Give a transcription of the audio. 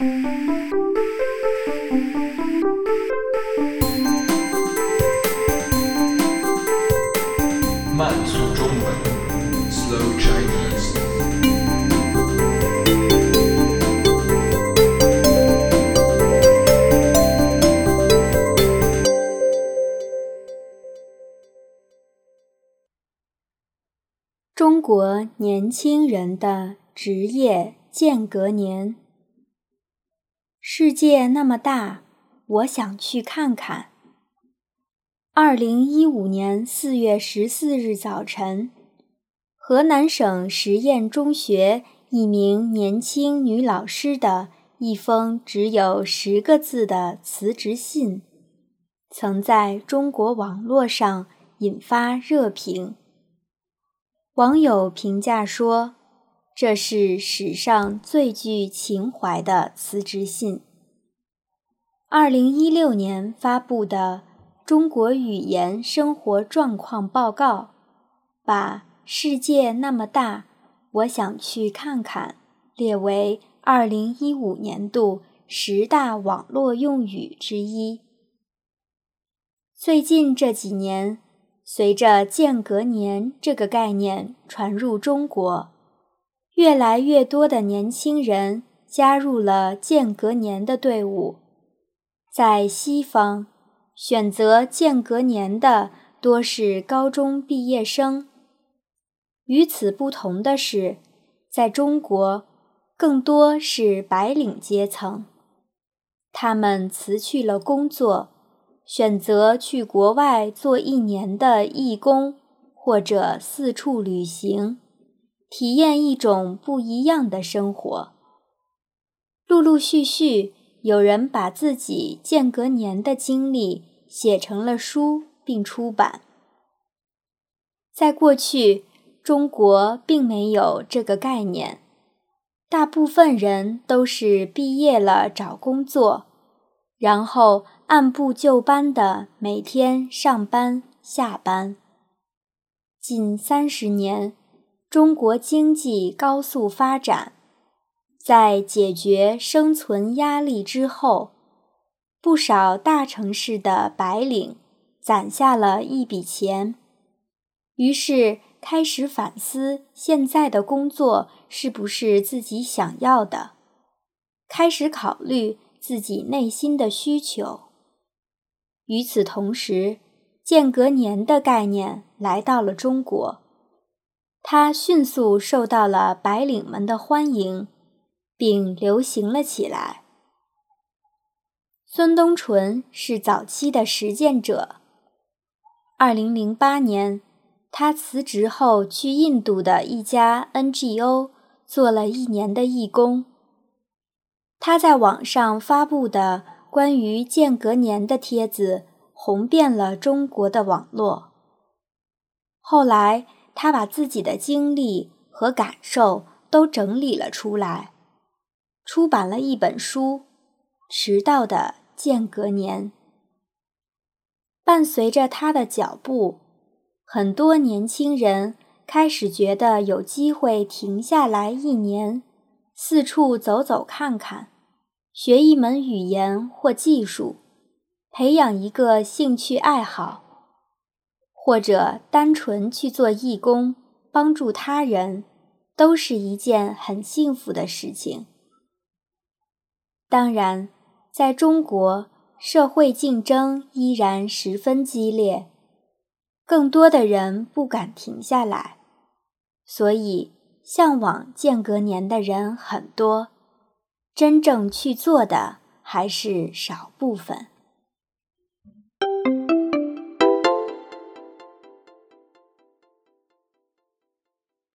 慢速中文，Slow Chinese。中国年轻人的职业间隔年。世界那么大，我想去看看。二零一五年四月十四日早晨，河南省实验中学一名年轻女老师的一封只有十个字的辞职信，曾在中国网络上引发热评。网友评价说：“这是史上最具情怀的辞职信。”二零一六年发布的《中国语言生活状况报告》把“世界那么大，我想去看看”列为二零一五年度十大网络用语之一。最近这几年，随着“间隔年”这个概念传入中国，越来越多的年轻人加入了间隔年的队伍。在西方，选择间隔年的多是高中毕业生。与此不同的是，在中国，更多是白领阶层，他们辞去了工作。选择去国外做一年的义工，或者四处旅行，体验一种不一样的生活。陆陆续续，有人把自己间隔年的经历写成了书并出版。在过去，中国并没有这个概念，大部分人都是毕业了找工作，然后。按部就班的每天上班下班。近三十年，中国经济高速发展，在解决生存压力之后，不少大城市的白领攒下了一笔钱，于是开始反思现在的工作是不是自己想要的，开始考虑自己内心的需求。与此同时，间隔年的概念来到了中国，他迅速受到了白领们的欢迎，并流行了起来。孙东纯是早期的实践者。二零零八年，他辞职后去印度的一家 NGO 做了一年的义工。他在网上发布的。关于间隔年的帖子红遍了中国的网络。后来，他把自己的经历和感受都整理了出来，出版了一本书《迟到的间隔年》。伴随着他的脚步，很多年轻人开始觉得有机会停下来一年，四处走走看看。学一门语言或技术，培养一个兴趣爱好，或者单纯去做义工，帮助他人，都是一件很幸福的事情。当然，在中国，社会竞争依然十分激烈，更多的人不敢停下来，所以向往间隔年的人很多。真正去做的还是少部分。